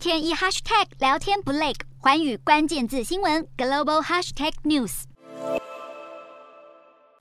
天一 hashtag 聊天不累，寰宇关键字新闻 global hashtag news。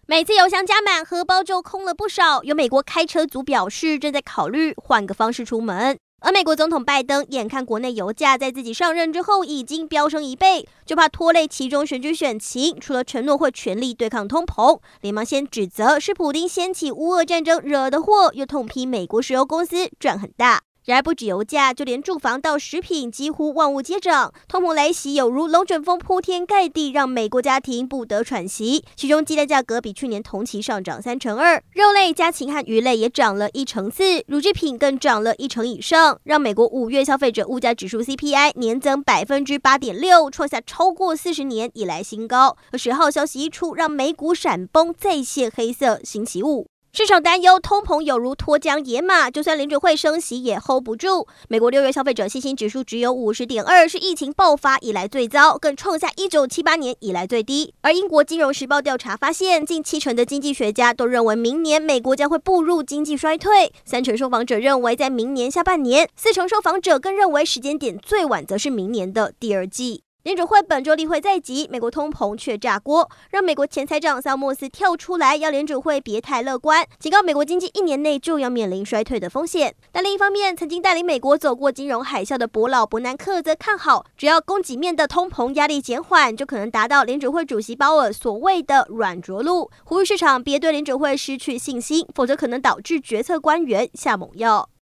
每次油箱加满，荷包就空了不少。有美国开车族表示，正在考虑换个方式出门。而美国总统拜登眼看国内油价在自己上任之后已经飙升一倍，就怕拖累其中选举选情，除了承诺会全力对抗通膨，连忙先指责是普丁掀起乌俄战争惹的祸，又痛批美国石油公司赚很大。然而，不止油价，就连住房到食品，几乎万物皆涨。通膨来袭，有如龙卷风铺天盖地，让美国家庭不得喘息。其中，鸡蛋价格比去年同期上涨三成二，肉类、家禽和鱼类也涨了一成四，乳制品更涨了一成以上，让美国五月消费者物价指数 CPI 年增百分之八点六，创下超过四十年以来新高。十号消息一出，让美股闪崩，再现黑色星期五。市场担忧通膨有如脱缰野马，就算联准会升息也 hold 不住。美国六月消费者信心指数只有五十点二，是疫情爆发以来最糟，更创下一九七八年以来最低。而英国金融时报调查发现，近七成的经济学家都认为明年美国将会步入经济衰退，三成受访者认为在明年下半年，四成受访者更认为时间点最晚则是明年的第二季。联准会本周例会在即，美国通膨却炸锅，让美国前财长萨默斯跳出来，要联准会别太乐观，警告美国经济一年内就要面临衰退的风险。但另一方面，曾经带领美国走过金融海啸的伯老伯南克则看好，只要供给面的通膨压力减缓，就可能达到联准会主席鲍尔所谓的软着陆，呼吁市场别对联准会失去信心，否则可能导致决策官员下猛药。